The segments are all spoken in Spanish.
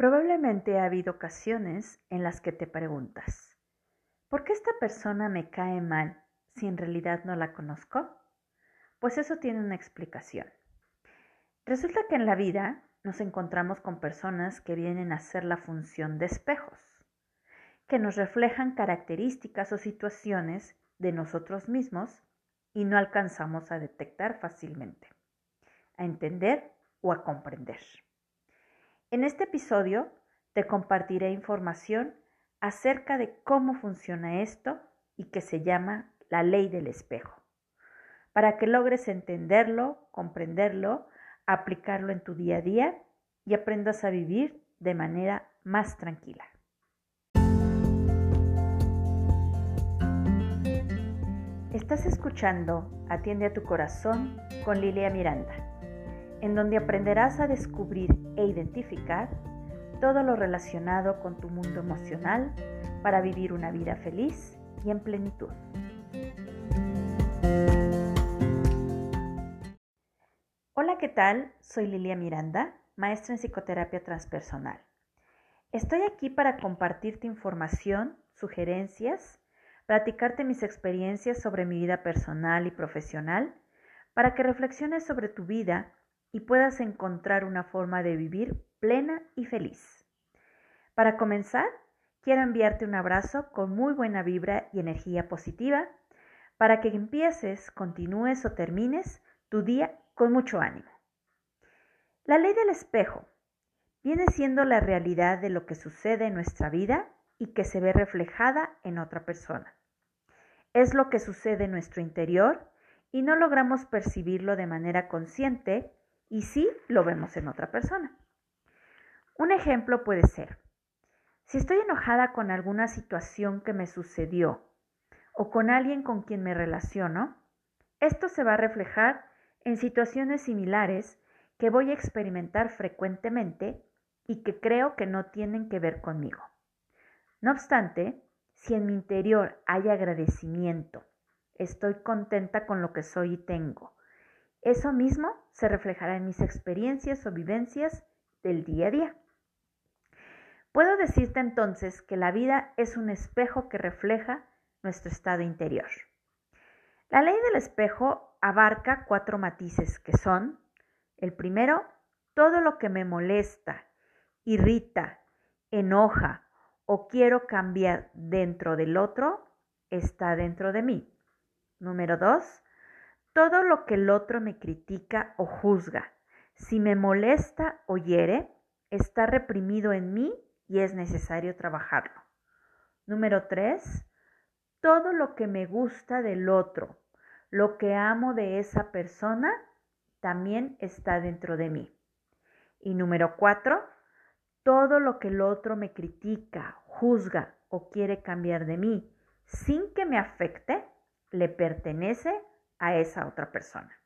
Probablemente ha habido ocasiones en las que te preguntas, ¿por qué esta persona me cae mal si en realidad no la conozco? Pues eso tiene una explicación. Resulta que en la vida nos encontramos con personas que vienen a hacer la función de espejos, que nos reflejan características o situaciones de nosotros mismos y no alcanzamos a detectar fácilmente, a entender o a comprender. En este episodio te compartiré información acerca de cómo funciona esto y que se llama la ley del espejo, para que logres entenderlo, comprenderlo, aplicarlo en tu día a día y aprendas a vivir de manera más tranquila. Estás escuchando Atiende a tu corazón con Lilia Miranda en donde aprenderás a descubrir e identificar todo lo relacionado con tu mundo emocional para vivir una vida feliz y en plenitud. Hola, ¿qué tal? Soy Lilia Miranda, maestra en psicoterapia transpersonal. Estoy aquí para compartirte información, sugerencias, platicarte mis experiencias sobre mi vida personal y profesional, para que reflexiones sobre tu vida y puedas encontrar una forma de vivir plena y feliz. Para comenzar, quiero enviarte un abrazo con muy buena vibra y energía positiva para que empieces, continúes o termines tu día con mucho ánimo. La ley del espejo viene siendo la realidad de lo que sucede en nuestra vida y que se ve reflejada en otra persona. Es lo que sucede en nuestro interior y no logramos percibirlo de manera consciente y sí lo vemos en otra persona. Un ejemplo puede ser, si estoy enojada con alguna situación que me sucedió o con alguien con quien me relaciono, esto se va a reflejar en situaciones similares que voy a experimentar frecuentemente y que creo que no tienen que ver conmigo. No obstante, si en mi interior hay agradecimiento, estoy contenta con lo que soy y tengo, eso mismo se reflejará en mis experiencias o vivencias del día a día. Puedo decirte entonces que la vida es un espejo que refleja nuestro estado interior. La ley del espejo abarca cuatro matices que son, el primero, todo lo que me molesta, irrita, enoja o quiero cambiar dentro del otro está dentro de mí. Número dos, todo lo que el otro me critica o juzga, si me molesta o hiere, está reprimido en mí y es necesario trabajarlo. Número tres, todo lo que me gusta del otro, lo que amo de esa persona, también está dentro de mí. Y número cuatro, todo lo que el otro me critica, juzga o quiere cambiar de mí, sin que me afecte, le pertenece a esa otra persona.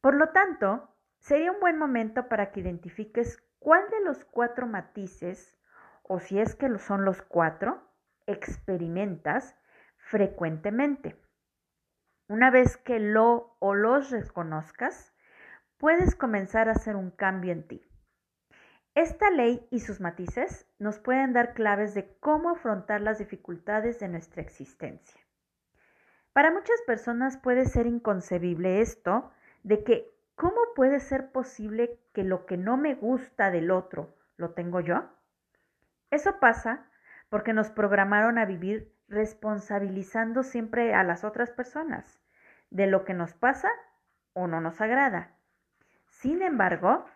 Por lo tanto, sería un buen momento para que identifiques cuál de los cuatro matices, o si es que son los cuatro, experimentas frecuentemente. Una vez que lo o los reconozcas, puedes comenzar a hacer un cambio en ti. Esta ley y sus matices nos pueden dar claves de cómo afrontar las dificultades de nuestra existencia. Para muchas personas puede ser inconcebible esto de que ¿cómo puede ser posible que lo que no me gusta del otro lo tengo yo? Eso pasa porque nos programaron a vivir responsabilizando siempre a las otras personas de lo que nos pasa o no nos agrada. Sin embargo,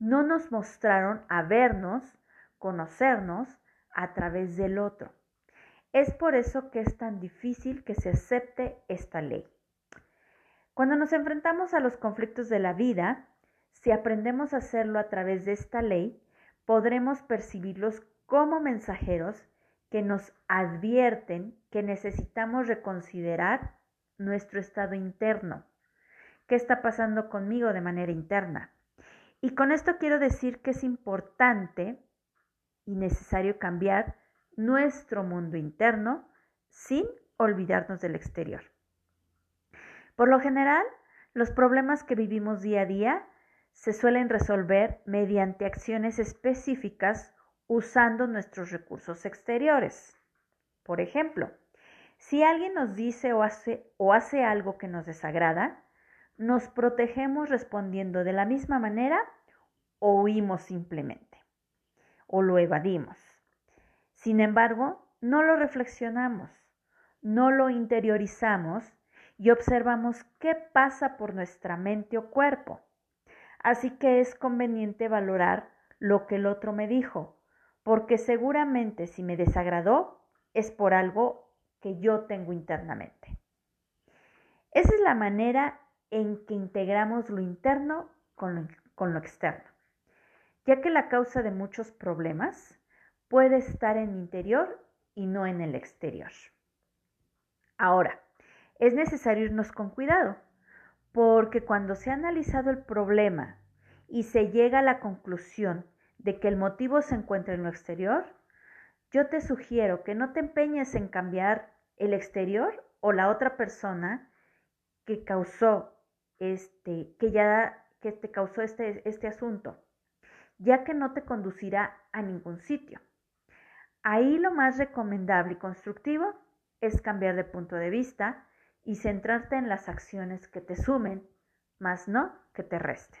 no nos mostraron a vernos, conocernos a través del otro. Es por eso que es tan difícil que se acepte esta ley. Cuando nos enfrentamos a los conflictos de la vida, si aprendemos a hacerlo a través de esta ley, podremos percibirlos como mensajeros que nos advierten que necesitamos reconsiderar nuestro estado interno. ¿Qué está pasando conmigo de manera interna? Y con esto quiero decir que es importante y necesario cambiar nuestro mundo interno sin olvidarnos del exterior. Por lo general, los problemas que vivimos día a día se suelen resolver mediante acciones específicas usando nuestros recursos exteriores. Por ejemplo, si alguien nos dice o hace, o hace algo que nos desagrada, nos protegemos respondiendo de la misma manera o huimos simplemente o lo evadimos. Sin embargo, no lo reflexionamos, no lo interiorizamos y observamos qué pasa por nuestra mente o cuerpo. Así que es conveniente valorar lo que el otro me dijo, porque seguramente si me desagradó es por algo que yo tengo internamente. Esa es la manera en que integramos lo interno con lo, con lo externo, ya que la causa de muchos problemas puede estar en el interior y no en el exterior. Ahora, es necesario irnos con cuidado, porque cuando se ha analizado el problema y se llega a la conclusión de que el motivo se encuentra en lo exterior, yo te sugiero que no te empeñes en cambiar el exterior o la otra persona que causó este, que ya que te causó este, este asunto, ya que no te conducirá a ningún sitio. Ahí lo más recomendable y constructivo es cambiar de punto de vista y centrarte en las acciones que te sumen, más no que te resten.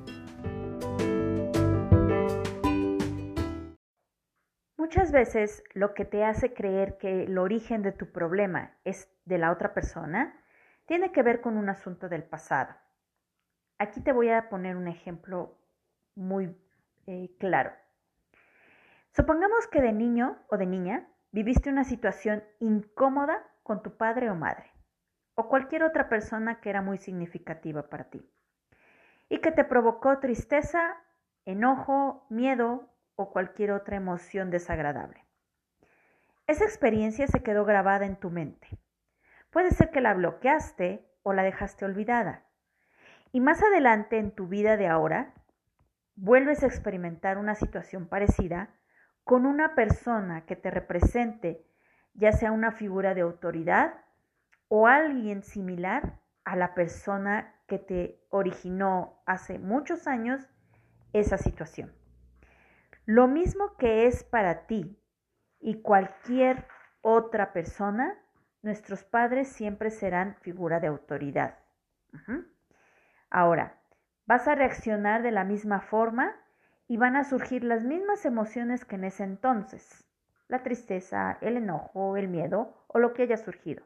Veces lo que te hace creer que el origen de tu problema es de la otra persona tiene que ver con un asunto del pasado. Aquí te voy a poner un ejemplo muy eh, claro. Supongamos que de niño o de niña viviste una situación incómoda con tu padre o madre, o cualquier otra persona que era muy significativa para ti, y que te provocó tristeza, enojo, miedo o cualquier otra emoción desagradable. Esa experiencia se quedó grabada en tu mente. Puede ser que la bloqueaste o la dejaste olvidada. Y más adelante en tu vida de ahora, vuelves a experimentar una situación parecida con una persona que te represente, ya sea una figura de autoridad o alguien similar a la persona que te originó hace muchos años esa situación. Lo mismo que es para ti y cualquier otra persona, nuestros padres siempre serán figura de autoridad. Ahora, vas a reaccionar de la misma forma y van a surgir las mismas emociones que en ese entonces, la tristeza, el enojo, el miedo o lo que haya surgido.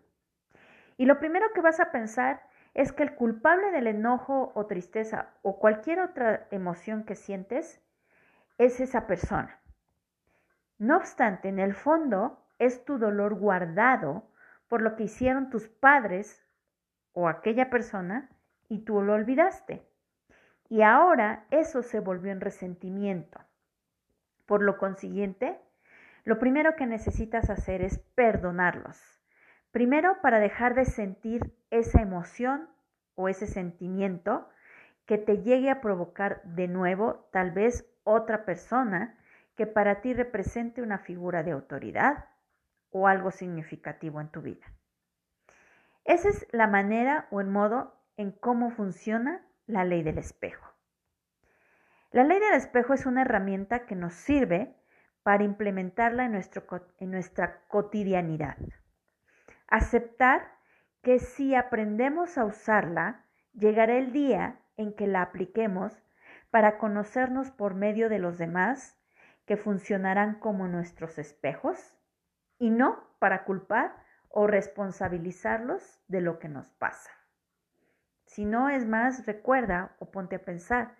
Y lo primero que vas a pensar es que el culpable del enojo o tristeza o cualquier otra emoción que sientes es esa persona. No obstante, en el fondo es tu dolor guardado por lo que hicieron tus padres o aquella persona y tú lo olvidaste. Y ahora eso se volvió en resentimiento. Por lo consiguiente, lo primero que necesitas hacer es perdonarlos. Primero para dejar de sentir esa emoción o ese sentimiento que te llegue a provocar de nuevo tal vez otra persona que para ti represente una figura de autoridad o algo significativo en tu vida. Esa es la manera o el modo en cómo funciona la ley del espejo. La ley del espejo es una herramienta que nos sirve para implementarla en, nuestro, en nuestra cotidianidad. Aceptar que si aprendemos a usarla, llegará el día en que la apliquemos para conocernos por medio de los demás que funcionarán como nuestros espejos y no para culpar o responsabilizarlos de lo que nos pasa. Si no es más, recuerda o ponte a pensar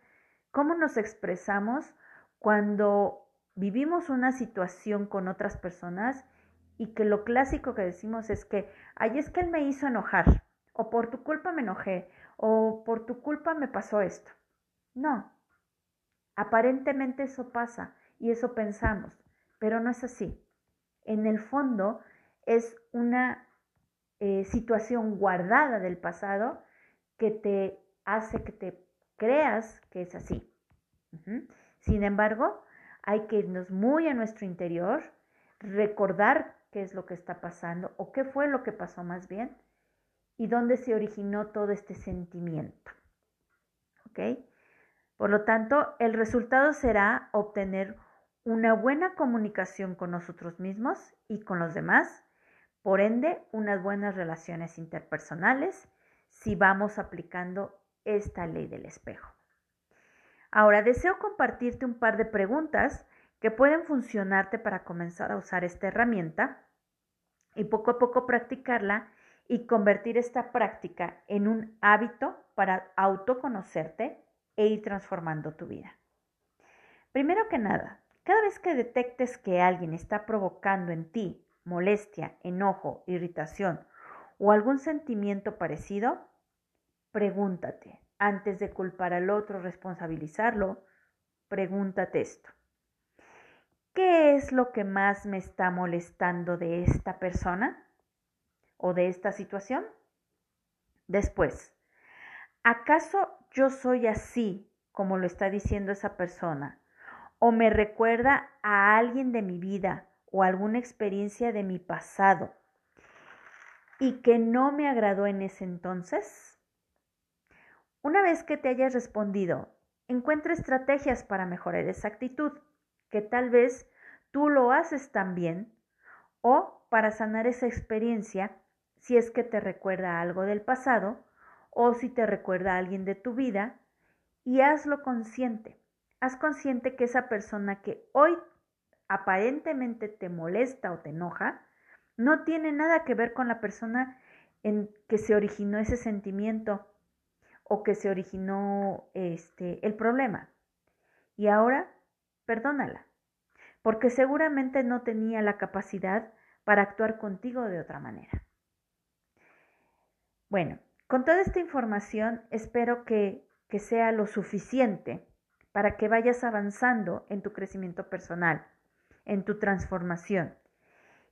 cómo nos expresamos cuando vivimos una situación con otras personas y que lo clásico que decimos es que, ay, es que él me hizo enojar, o por tu culpa me enojé, o por tu culpa me pasó esto. No, aparentemente eso pasa y eso pensamos, pero no es así. En el fondo es una eh, situación guardada del pasado que te hace que te creas que es así. Sin embargo, hay que irnos muy a nuestro interior, recordar qué es lo que está pasando o qué fue lo que pasó más bien y dónde se originó todo este sentimiento. ¿Ok? Por lo tanto, el resultado será obtener una buena comunicación con nosotros mismos y con los demás, por ende, unas buenas relaciones interpersonales si vamos aplicando esta ley del espejo. Ahora, deseo compartirte un par de preguntas que pueden funcionarte para comenzar a usar esta herramienta y poco a poco practicarla y convertir esta práctica en un hábito para autoconocerte e ir transformando tu vida. Primero que nada, cada vez que detectes que alguien está provocando en ti molestia, enojo, irritación o algún sentimiento parecido, pregúntate, antes de culpar al otro, responsabilizarlo, pregúntate esto. ¿Qué es lo que más me está molestando de esta persona o de esta situación? Después, ¿acaso yo soy así como lo está diciendo esa persona? ¿O me recuerda a alguien de mi vida o alguna experiencia de mi pasado y que no me agradó en ese entonces? Una vez que te hayas respondido, encuentra estrategias para mejorar esa actitud, que tal vez tú lo haces también, o para sanar esa experiencia si es que te recuerda algo del pasado o si te recuerda a alguien de tu vida y hazlo consciente. Haz consciente que esa persona que hoy aparentemente te molesta o te enoja, no tiene nada que ver con la persona en que se originó ese sentimiento o que se originó este el problema. Y ahora perdónala, porque seguramente no tenía la capacidad para actuar contigo de otra manera. Bueno, con toda esta información espero que, que sea lo suficiente para que vayas avanzando en tu crecimiento personal, en tu transformación.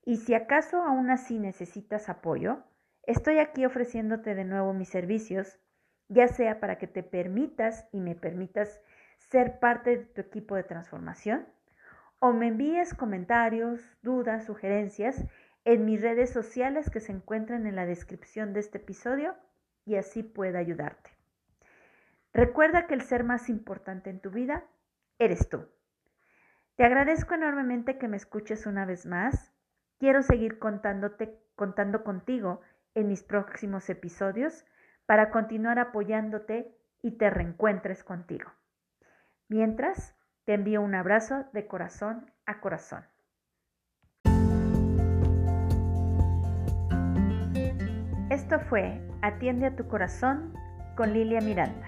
Y si acaso aún así necesitas apoyo, estoy aquí ofreciéndote de nuevo mis servicios, ya sea para que te permitas y me permitas ser parte de tu equipo de transformación, o me envíes comentarios, dudas, sugerencias en mis redes sociales que se encuentran en la descripción de este episodio y así pueda ayudarte. Recuerda que el ser más importante en tu vida eres tú. Te agradezco enormemente que me escuches una vez más. Quiero seguir contándote, contando contigo en mis próximos episodios para continuar apoyándote y te reencuentres contigo. Mientras, te envío un abrazo de corazón a corazón. Esto fue Atiende a tu corazón con Lilia Miranda.